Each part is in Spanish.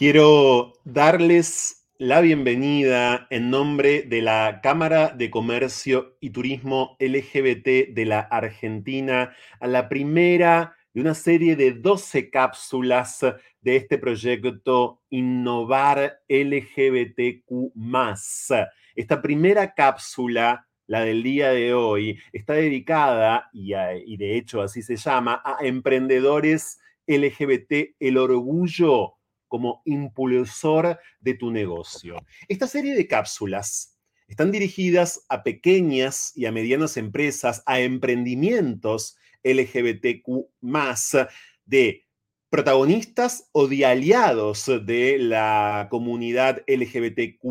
Quiero darles la bienvenida en nombre de la Cámara de Comercio y Turismo LGBT de la Argentina a la primera de una serie de 12 cápsulas de este proyecto Innovar LGBTQ. Esta primera cápsula, la del día de hoy, está dedicada, y, y de hecho así se llama, a emprendedores LGBT, el orgullo como impulsor de tu negocio. Esta serie de cápsulas están dirigidas a pequeñas y a medianas empresas, a emprendimientos LGBTQ de protagonistas o de aliados de la comunidad LGBTQ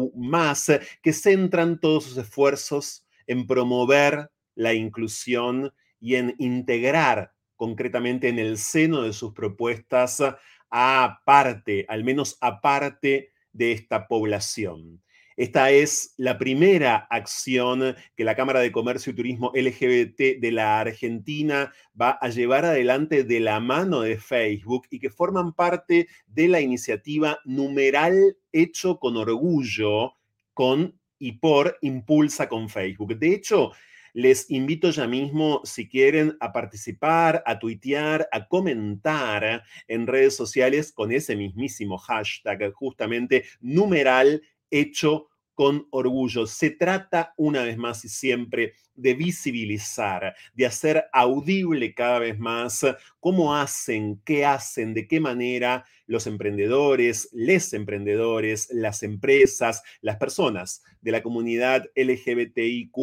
que centran todos sus esfuerzos en promover la inclusión y en integrar concretamente en el seno de sus propuestas aparte, al menos aparte de esta población. Esta es la primera acción que la Cámara de Comercio y Turismo LGBT de la Argentina va a llevar adelante de la mano de Facebook y que forman parte de la iniciativa Numeral Hecho con Orgullo con y por Impulsa con Facebook. De hecho, les invito ya mismo, si quieren, a participar, a tuitear, a comentar en redes sociales con ese mismísimo hashtag, justamente numeral hecho con orgullo. Se trata una vez más y siempre de visibilizar, de hacer audible cada vez más cómo hacen, qué hacen, de qué manera los emprendedores, les emprendedores, las empresas, las personas de la comunidad LGBTIQ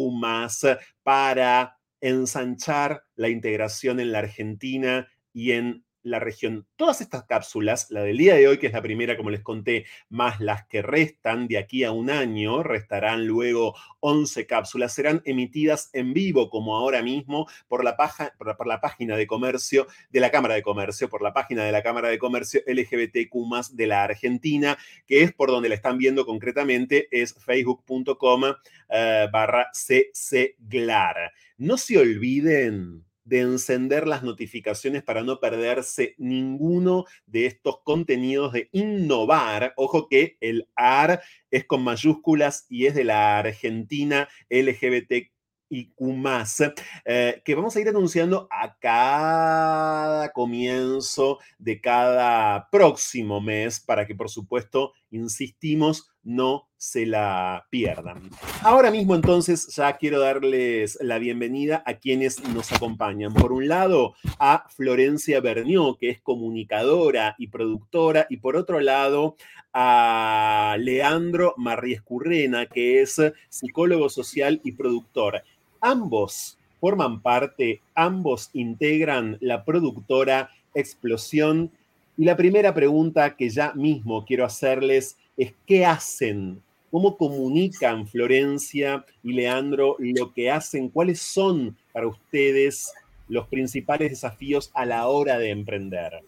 para ensanchar la integración en la Argentina y en la región. Todas estas cápsulas, la del día de hoy, que es la primera, como les conté, más las que restan de aquí a un año, restarán luego 11 cápsulas, serán emitidas en vivo, como ahora mismo, por la, por la página de comercio de la Cámara de Comercio, por la página de la Cámara de Comercio LGBTQ de la Argentina, que es por donde la están viendo concretamente, es facebook.com eh, barra ccglar. No se olviden de encender las notificaciones para no perderse ninguno de estos contenidos de innovar. Ojo que el AR es con mayúsculas y es de la Argentina LGBT y más, eh, que vamos a ir anunciando a cada comienzo de cada próximo mes para que, por supuesto, insistimos, no se la pierdan. Ahora mismo, entonces, ya quiero darles la bienvenida a quienes nos acompañan. Por un lado, a Florencia Bernió, que es comunicadora y productora, y por otro lado, a Leandro Marriescurrena, que es psicólogo social y productor. Ambos forman parte, ambos integran la productora Explosión. Y la primera pregunta que ya mismo quiero hacerles es, ¿qué hacen? ¿Cómo comunican Florencia y Leandro lo que hacen? ¿Cuáles son para ustedes los principales desafíos a la hora de emprender?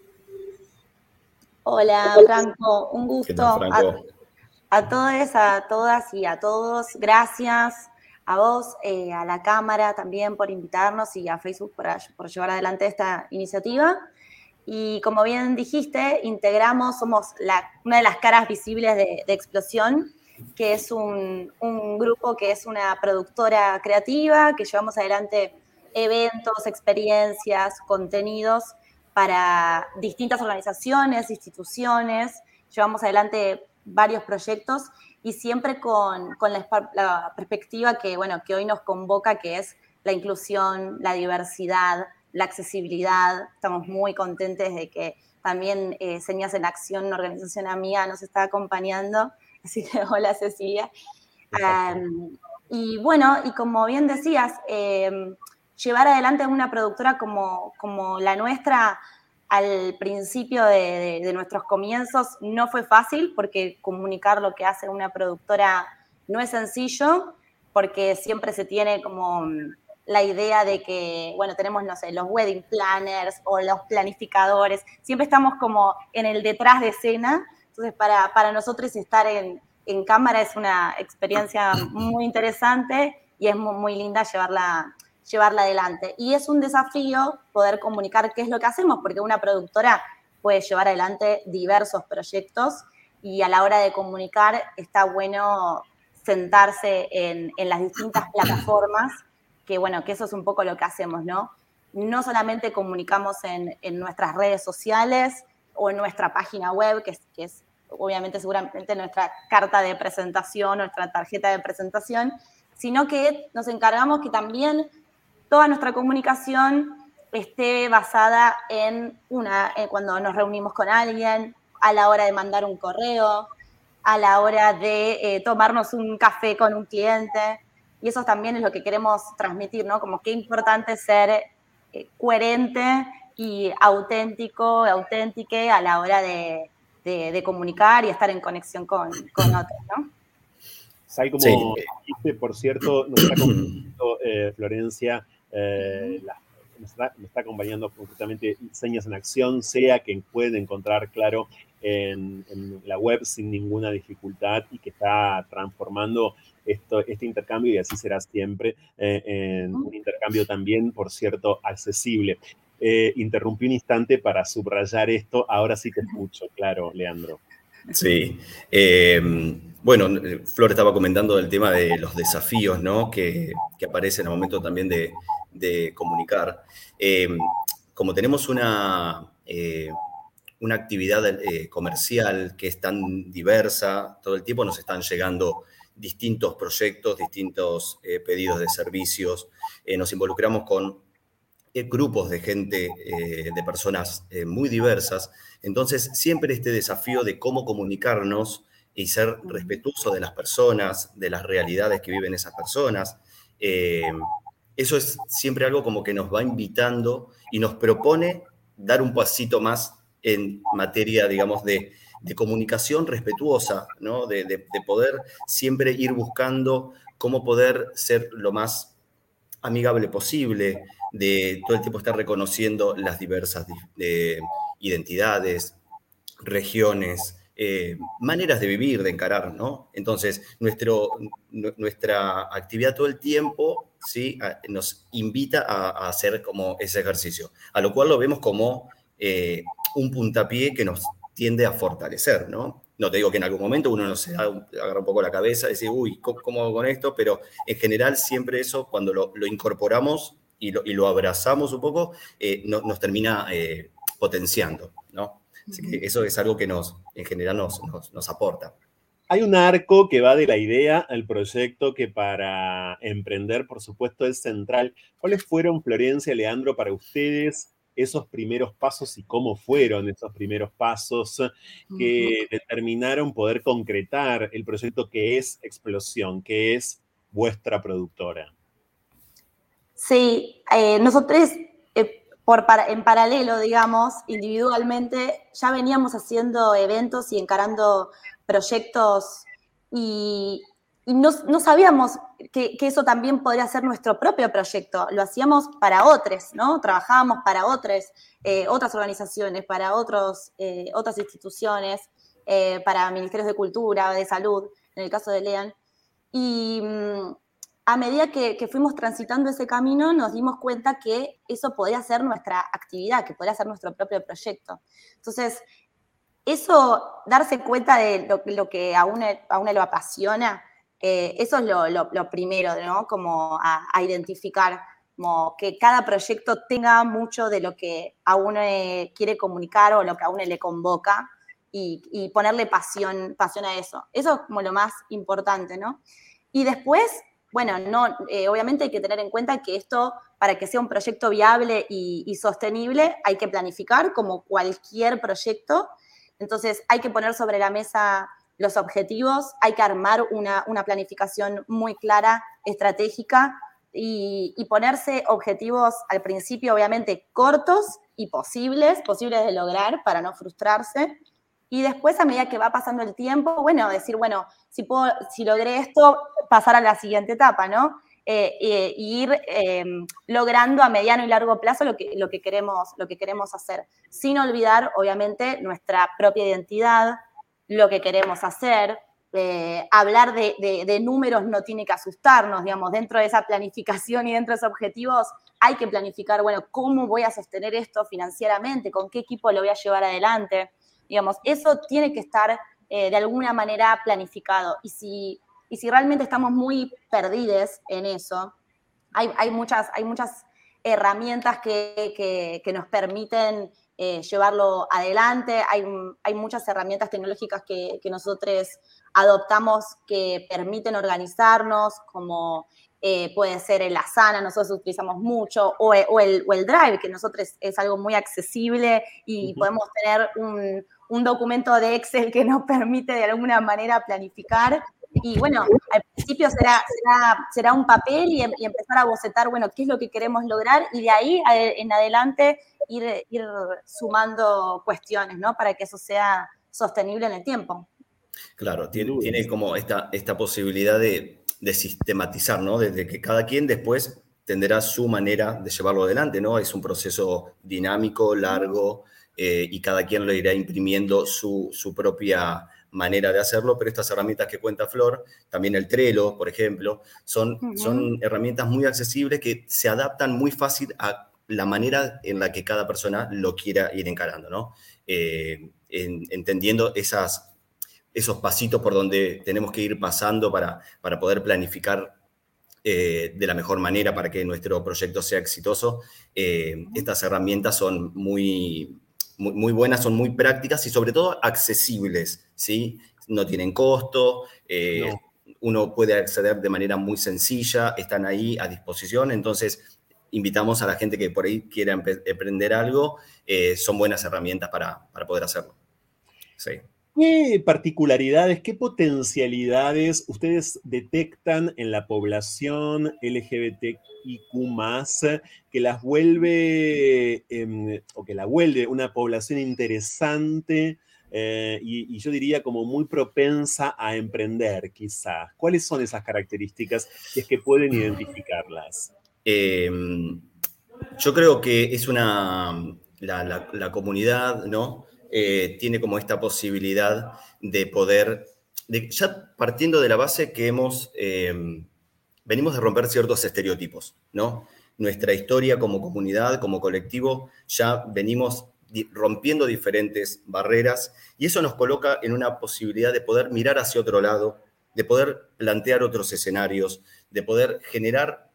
Hola, Franco, un gusto. A, a todos, a todas y a todos, gracias a vos, eh, a la Cámara también por invitarnos y a Facebook por, llevar adelante esta iniciativa. Y como bien dijiste, integramos, somos una de las caras visibles de, Explosión, que es un, grupo que es una productora creativa, que llevamos adelante eventos, experiencias, contenidos para distintas organizaciones, instituciones. Llevamos adelante varios proyectos y siempre con, la, perspectiva que, bueno, que hoy nos convoca, que es la inclusión, la diversidad, la accesibilidad. Estamos muy contentes de que también eh, Señas en Acción, una organización amiga, nos está acompañando. Así que hola Cecilia. y bueno, y como bien decías, em, llevar adelante una productora como, como la nuestra al principio de, nuestros comienzos no fue fácil porque comunicar lo que hace una productora no es sencillo porque siempre se tiene como la idea de que, bueno, tenemos, no sé, los wedding planners o los planificadores, siempre estamos como en el detrás de escena, entonces para, para nosotros estar en, en cámara es una experiencia muy interesante y es muy, linda llevarla llevarla adelante. Y es un desafío poder comunicar qué es lo que hacemos, porque una productora puede llevar adelante diversos proyectos y a la hora de comunicar está bueno sentarse en, las distintas plataformas, que bueno, que eso es un poco lo que hacemos, ¿no? No solamente comunicamos en, nuestras redes sociales o en nuestra página web, que es, obviamente seguramente nuestra carta de presentación, nuestra tarjeta de presentación, sino que nos encargamos que también toda nuestra comunicación esté basada en una, cuando nos reunimos con alguien, a la hora de mandar un correo, a la hora de eh, tomarnos un café con un cliente. Y eso también es lo que queremos transmitir, ¿no? Como qué importante ser eh, coherente y auténtico, auténtique a la hora de, comunicar y estar en conexión con, con otros, ¿no? Sai, como dijiste, por cierto, nos está acompañando eh, Florencia, nos está, acompañando concretamente Señas en Acción, sea que pueden encontrar, claro, en, la web sin ninguna dificultad y que está transformando esto, este intercambio, y así será siempre, eh, en un intercambio también, por cierto, accesible. Eh, interrumpí un instante para subrayar esto, ahora sí te escucho, claro, Leandro. Sí. Em, bueno, Flor estaba comentando el tema de los desafíos ¿no? que, que aparecen al momento también de, de comunicar. Em, como tenemos una, eh, una actividad eh, comercial que es tan diversa, todo el tiempo nos están llegando distintos proyectos, distintos eh, pedidos de servicios, eh, nos involucramos con grupos de gente, de personas muy diversas, entonces siempre este desafío de cómo comunicarnos y ser respetuoso de las personas, de las realidades que viven esas personas, eso es siempre algo como que nos va invitando y nos propone dar un pasito más en materia, digamos, de, comunicación respetuosa, ¿no? De, poder siempre ir buscando cómo poder ser lo más amigable posible, de todo el tiempo estar reconociendo las diversas identidades, regiones, eh, maneras de vivir, de encarar, ¿no? Entonces, nuestra actividad todo el tiempo ¿sí? nos invita a, hacer como ese ejercicio, a lo cual lo vemos como eh, un puntapié que nos tiende a fortalecer, ¿no? No te digo que en algún momento uno no se agarra un poco la cabeza y dice, uy, ¿cómo, hago con esto? Pero en general siempre eso, cuando lo, incorporamos y lo, abrazamos un poco, eh, nos termina eh, potenciando, ¿no? Así que eso es algo que nos, en general nos, nos aporta. Hay un arco que va de la idea al proyecto que para emprender, por supuesto, es central. ¿Cuáles fueron, Florencia, Leandro, para ustedes esos primeros pasos y cómo fueron esos primeros pasos que determinaron poder concretar el proyecto que es Explosión, que es vuestra productora. Sí, eh, nosotros eh, por, en paralelo, digamos, individualmente, ya veníamos haciendo eventos y encarando proyectos y, y no, sabíamos que, eso también podría ser nuestro propio proyecto. Lo hacíamos para otros, ¿no? Trabajábamos para otros, eh, otras organizaciones, para otros, eh, otras instituciones, eh, para ministerios de cultura, de salud, en el caso de Lean. Y mm, a medida que, que, fuimos transitando ese camino, nos dimos cuenta que eso podía ser nuestra actividad, que podía ser nuestro propio proyecto. Entonces, eso, darse cuenta de lo, lo que a uno, a uno lo apasiona, eh, eso es lo, primero, ¿no? Como a, identificar, como que cada proyecto tenga mucho de lo que a uno quiere comunicar o lo que a uno le convoca y, ponerle pasión, pasión a eso. Eso es como lo más importante, ¿no? Y después, bueno, no, eh, obviamente hay que tener en cuenta que esto, para que sea un proyecto viable y sostenible, hay que planificar como cualquier proyecto. Entonces, hay que poner sobre la mesa los objetivos, hay que armar una, planificación muy clara, estratégica y, ponerse objetivos al principio, obviamente, cortos y posibles, posibles de lograr para no frustrarse. Y después, a medida que va pasando el tiempo, bueno, decir, bueno, si, puedo, si logré esto, pasar a la siguiente etapa, ¿no? Eh, eh, ir em, logrando a mediano y largo plazo lo que, lo, que queremos, lo que queremos hacer, sin olvidar, obviamente, nuestra propia identidad, lo que queremos hacer. Eh, hablar de, números no tiene que asustarnos, digamos, dentro de esa planificación y dentro de esos objetivos hay que planificar, bueno, cómo voy a sostener esto financieramente, con qué equipo lo voy a llevar adelante. Digamos, eso tiene que estar de alguna manera planificado. Y si, y si realmente estamos muy perdidos en eso, hay, hay, muchas, hay muchas herramientas que, que, nos permiten llevarlo adelante. Hay, hay, muchas herramientas tecnológicas que, que, nosotros adoptamos que permiten organizarnos, como eh, puede ser el Asana, nosotros utilizamos mucho, o, el, o, el, Drive, que nosotros es algo muy accesible y podemos tener un, un, documento de Excel que nos permite de alguna manera planificar. Y bueno, al principio será, será, será un papel y, y, empezar a bocetar, bueno, qué es lo que queremos lograr y de ahí en adelante ir, ir sumando cuestiones, ¿no? Para que eso sea sostenible en el tiempo. Claro, tiene, tiene como esta, esta posibilidad de de sistematizar, ¿no? Desde que cada quien después tendrá su manera de llevarlo adelante, ¿no? Es un proceso dinámico, largo, eh, y cada quien lo irá imprimiendo su, propia manera de hacerlo, pero estas herramientas que cuenta Flor, también el Trello, por ejemplo, son, son herramientas muy accesibles que se adaptan muy fácil a la manera en la que cada persona lo quiera ir encarando, ¿no? Eh, entendiendo esas esos pasitos por donde tenemos que ir pasando para, para poder planificar eh, de la mejor manera para que nuestro proyecto sea exitoso. Eh, estas herramientas son muy, muy, buenas, son muy prácticas y sobre todo accesibles, ¿sí? No tienen costo, uno puede acceder de manera muy sencilla, están ahí a disposición, entonces invitamos a la gente que por ahí quiera emprender algo, son buenas herramientas para, para poder hacerlo. Sí. ¿Qué particularidades, qué potencialidades ustedes detectan en la población LGBTIQ que las vuelve em, o que la vuelve una población interesante eh, y, yo diría como muy propensa a emprender, quizás? ¿Cuáles son esas características si es que pueden identificarlas? Em, yo creo que es una, la comunidad, ¿no? Eh, tiene como esta posibilidad de poder, ya partiendo de la base que hemos, eh, venimos de romper ciertos estereotipos, ¿no? Nuestra historia como comunidad, como colectivo, ya venimos rompiendo diferentes barreras y eso nos coloca en una posibilidad de poder mirar hacia otro lado, de poder plantear otros escenarios, de poder generar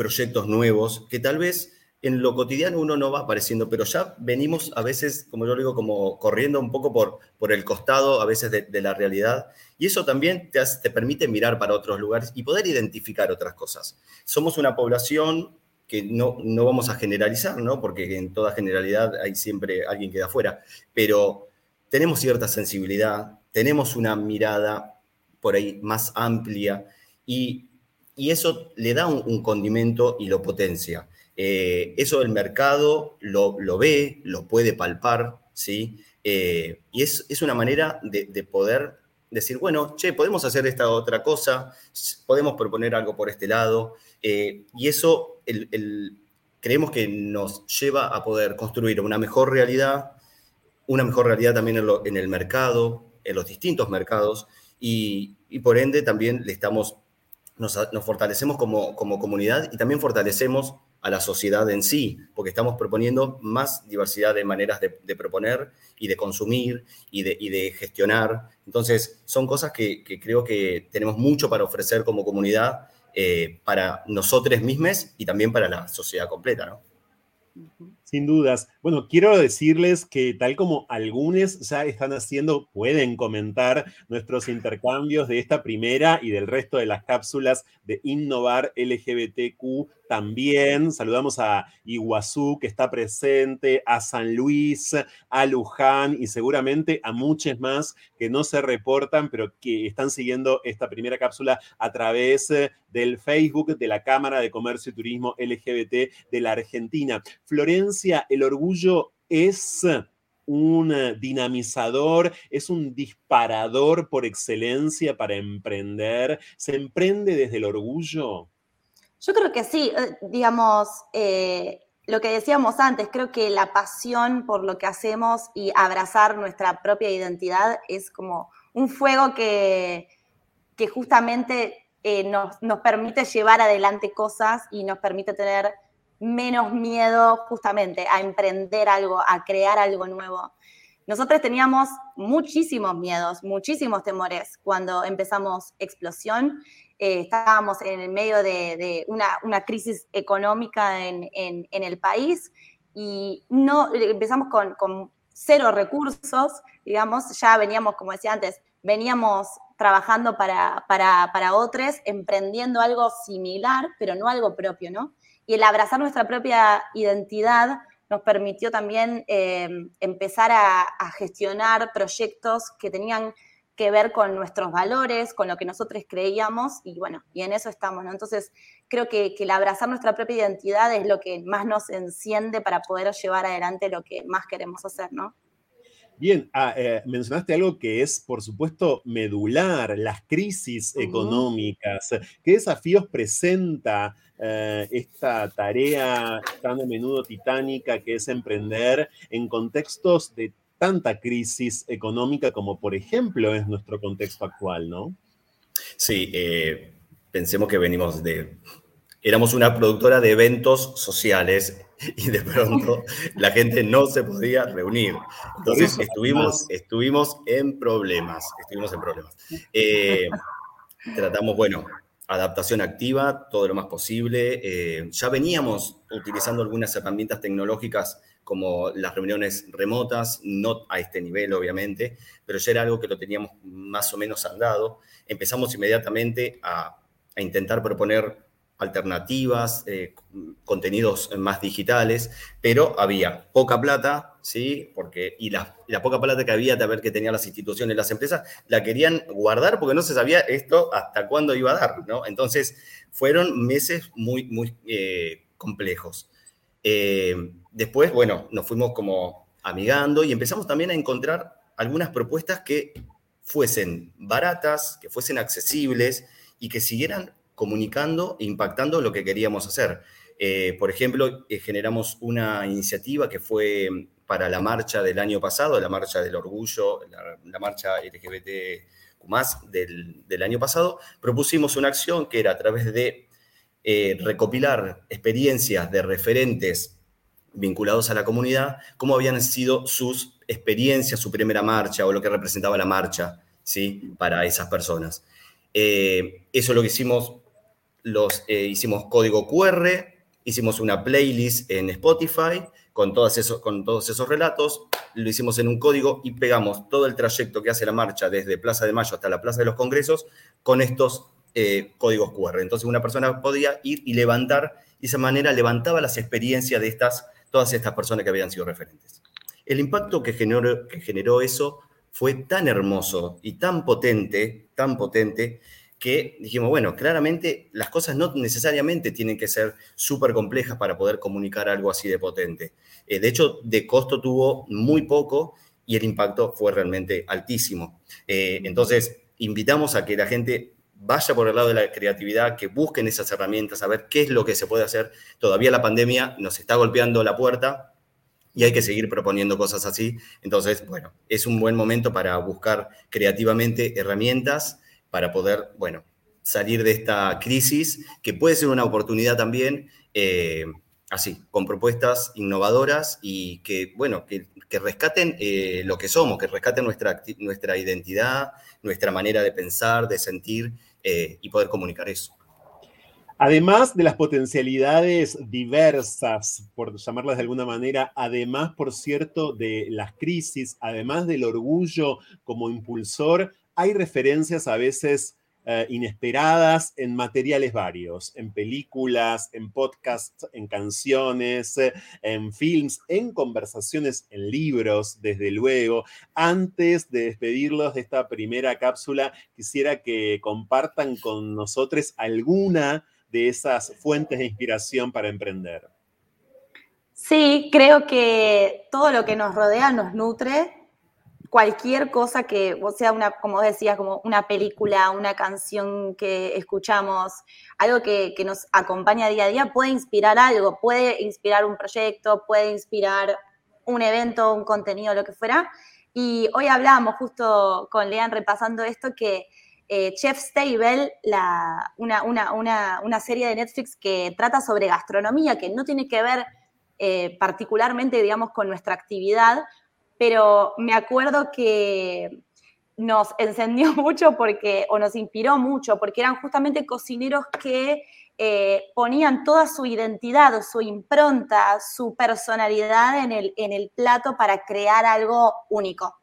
proyectos nuevos que tal vez en lo cotidiano uno no va apareciendo, pero ya venimos a veces, como yo digo, como corriendo un poco por, por el costado a veces de, la realidad. Y eso también te, te, permite mirar para otros lugares y poder identificar otras cosas. Somos una población que no, no vamos a generalizar, ¿no? Porque en toda generalidad hay siempre alguien que da afuera, pero tenemos cierta sensibilidad, tenemos una mirada por ahí más amplia y, y eso le da un condimento y lo potencia. Eh, eso el mercado lo, ve, lo puede palpar, ¿sí? Eh, y es, una manera de, poder decir, bueno, che, podemos hacer esta otra cosa, podemos proponer algo por este lado, eh, y eso creemos que nos lleva a poder construir una mejor realidad, una mejor realidad también en, el mercado, en los distintos mercados, y, por ende también le estamos, nos, fortalecemos como, comunidad y también fortalecemos a la sociedad en sí, porque estamos proponiendo más diversidad de maneras de, proponer y de consumir y de, de, gestionar. Entonces, son cosas que, creo que tenemos mucho para ofrecer como comunidad eh, para nosotros mismos y también para la sociedad completa, ¿no? Sin dudas. Bueno, quiero decirles que tal como algunos ya están haciendo, pueden comentar nuestros intercambios de esta primera y del resto de las cápsulas de Innovar LGBTQ también. Saludamos a Iguazú, que está presente, a San Luis, a Luján y seguramente a muchos más que no se reportan, pero que están siguiendo esta primera cápsula a través eh, del Facebook de la Cámara de Comercio y Turismo LGBT de la Argentina. Florencia, el orgullo es un dinamizador, es un disparador por excelencia para emprender. ¿Se emprende desde el orgullo? Yo creo que sí, eh, digamos, eh, lo que decíamos antes, creo que la pasión por lo que hacemos y abrazar nuestra propia identidad es como un fuego que, que justamente eh, nos, nos, permite llevar adelante cosas y nos permite tener menos miedo justamente a emprender algo, a crear algo nuevo. nosotros teníamos muchísimos miedos, muchísimos temores cuando empezamos Explosión. Eh, estábamos en el medio de, una, crisis económica en, el país y no empezamos con, cero recursos, digamos, ya veníamos, como decía antes, veníamos trabajando para, para, para otros, emprendiendo algo similar, pero no algo propio, ¿no? Y el abrazar nuestra propia identidad nos permitió también eh, empezar a, gestionar proyectos que tenían que ver con nuestros valores, con lo que nosotros creíamos y bueno, y en eso estamos, ¿no? Entonces, creo que, el abrazar nuestra propia identidad es lo que más nos enciende para poder llevar adelante lo que más queremos hacer, ¿no? Bien, ah, eh, mencionaste algo que es, por supuesto, medular, las crisis económicas. ¿Qué desafíos presenta eh, esta tarea tan a menudo titánica que es emprender en contextos de tanta crisis económica como, por ejemplo, es nuestro contexto actual, ¿no? Sí, eh, pensemos que venimos de éramos una productora de eventos sociales y de pronto la gente no se podía reunir. Entonces estuvimos, estuvimos en problemas, estuvimos en problemas. Eh, tratamos, bueno, adaptación activa, todo lo más posible. Eh, ya veníamos utilizando algunas herramientas tecnológicas como las reuniones remotas, no a este nivel obviamente, pero ya era algo que lo teníamos más o menos andado. Empezamos inmediatamente a, a intentar proponer alternativas, eh, contenidos más digitales, pero había poca plata, ¿sí? Porque, y la, poca plata que había de ver que tenían las instituciones, las empresas, la querían guardar porque no se sabía esto hasta cuándo iba a dar, ¿no? Entonces, fueron meses muy, muy eh, complejos. Eh, después, bueno, nos fuimos como amigando y empezamos también a encontrar algunas propuestas que fuesen baratas, que fuesen accesibles y que siguieran comunicando e impactando lo que queríamos hacer. Eh, por ejemplo, eh, generamos una iniciativa que fue para la marcha del año pasado, la marcha del orgullo, la, marcha LGBT del, del año pasado, propusimos una acción que era a través de eh, recopilar experiencias de referentes vinculados a la comunidad, cómo habían sido sus experiencias, su primera marcha o lo que representaba la marcha ¿sí? para esas personas. eso es lo que hicimos los, eh, hicimos código QR, hicimos una playlist en Spotify con, esos, con todos esos relatos, lo hicimos en un código y pegamos todo el trayecto que hace la marcha desde Plaza de Mayo hasta la Plaza de los Congresos con estos eh, códigos QR. Entonces una persona podía ir y levantar, y de esa manera levantaba las experiencias de estas, todas estas personas que habían sido referentes. El impacto que generó, que generó eso fue tan hermoso y tan potente, tan potente, que dijimos, bueno, claramente las cosas no necesariamente tienen que ser súper complejas para poder comunicar algo así de potente. Eh, de hecho, de costo tuvo muy poco y el impacto fue realmente altísimo. Eh, entonces, invitamos a que la gente vaya por el lado de la creatividad, que busquen esas herramientas, a ver qué es lo que se puede hacer. Todavía la pandemia nos está golpeando la puerta y hay que seguir proponiendo cosas así. Entonces, bueno, es un buen momento para buscar creativamente herramientas para poder, bueno, salir de esta crisis, que puede ser una oportunidad también, eh, así, con propuestas innovadoras y que, bueno, que, rescaten eh, lo que somos, que rescaten nuestra, nuestra identidad, nuestra manera de pensar, de sentir eh, y poder comunicar eso. Además de las potencialidades diversas, por llamarlas de alguna manera, además, por cierto, de las crisis, además del orgullo como impulsor, hay referencias a veces eh, inesperadas en materiales varios, en películas, en podcasts, en canciones, eh, en films, en conversaciones, en libros, desde luego. Antes de despedirlos de esta primera cápsula, quisiera que compartan con nosotros alguna de esas fuentes de inspiración para emprender. Sí, creo que todo lo que nos rodea nos nutre cualquier cosa que, o sea, una, como decías, como una película, una canción que escuchamos, algo que, nos acompaña día a día, puede inspirar algo, puede inspirar un proyecto, puede inspirar un evento, un contenido, lo que fuera. Y hoy hablábamos justo con Lean repasando esto que eh, Chef Stable, la, una, una, serie de Netflix que trata sobre gastronomía, que no tiene que ver eh, particularmente, digamos, con nuestra actividad, pero me acuerdo que nos encendió mucho porque, o nos inspiró mucho, porque eran justamente cocineros que eh, ponían toda su identidad, su impronta, su personalidad en el, en el plato para crear algo único.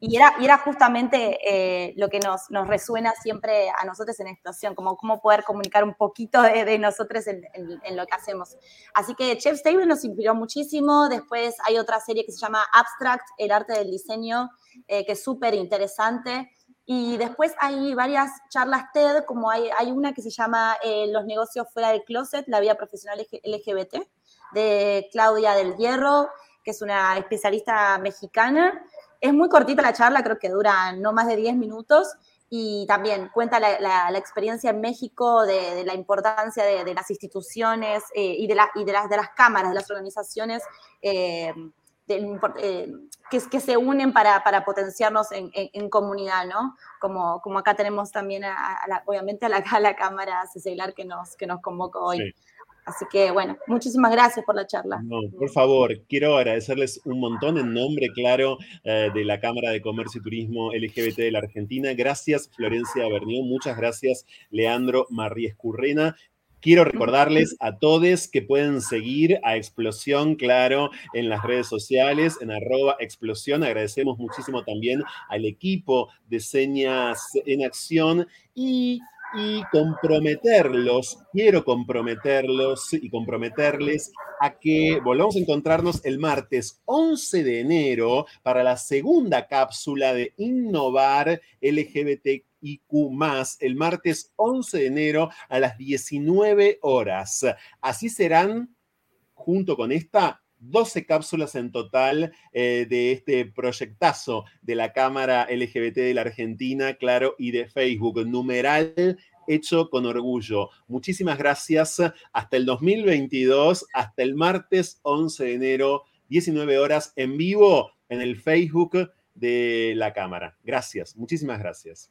Y era, y era justamente eh, lo que nos, nos, resuena siempre a nosotros en Explosión, como cómo poder comunicar un poquito de, nosotros en, en, lo que hacemos. Así que Chef's Table nos inspiró muchísimo. Después hay otra serie que se llama Abstract, el arte del diseño, eh, que es súper interesante. Y después hay varias charlas TED, como hay, hay una que se llama eh, Los negocios fuera del closet, la vida profesional LGBT, de Claudia del Hierro, que es una especialista mexicana. Es muy cortita la charla, creo que dura no más de 10 minutos, y también cuenta la, experiencia en México de, la importancia de, las instituciones eh, y, de, y de, las, de las cámaras, de las organizaciones. Eh, eh, que, que, se unen para, para potenciarnos en, en, comunidad, ¿no? Como, como acá tenemos también, a, obviamente, a la, a la Cámara Cecelar que nos, que nos convocó hoy. Así que, bueno, muchísimas gracias por la charla. No, por favor, quiero agradecerles un montón en nombre, claro, eh, de la Cámara de Comercio y Turismo LGBT de la Argentina. Gracias, Florencia Bernió. Muchas gracias, Leandro Marríez Currena. Quiero recordarles a todos que pueden seguir a Explosión, claro, en las redes sociales, en arroba explosión. Agradecemos muchísimo también al equipo de Señas en Acción y y comprometerlos, quiero comprometerlos y comprometerles a que volvamos a encontrarnos el martes 11 de enero para la segunda cápsula de Innovar LGBT más el martes 11 de enero a las 19 horas. Así serán, junto con esta, 12 cápsulas en total eh, de este proyectazo de la Cámara LGBT de la Argentina, claro, y de Facebook. Numeral hecho con orgullo. Muchísimas gracias. Hasta el 2022, hasta el martes 11 de enero, 19 horas en vivo en el Facebook de la Cámara. Gracias, muchísimas gracias.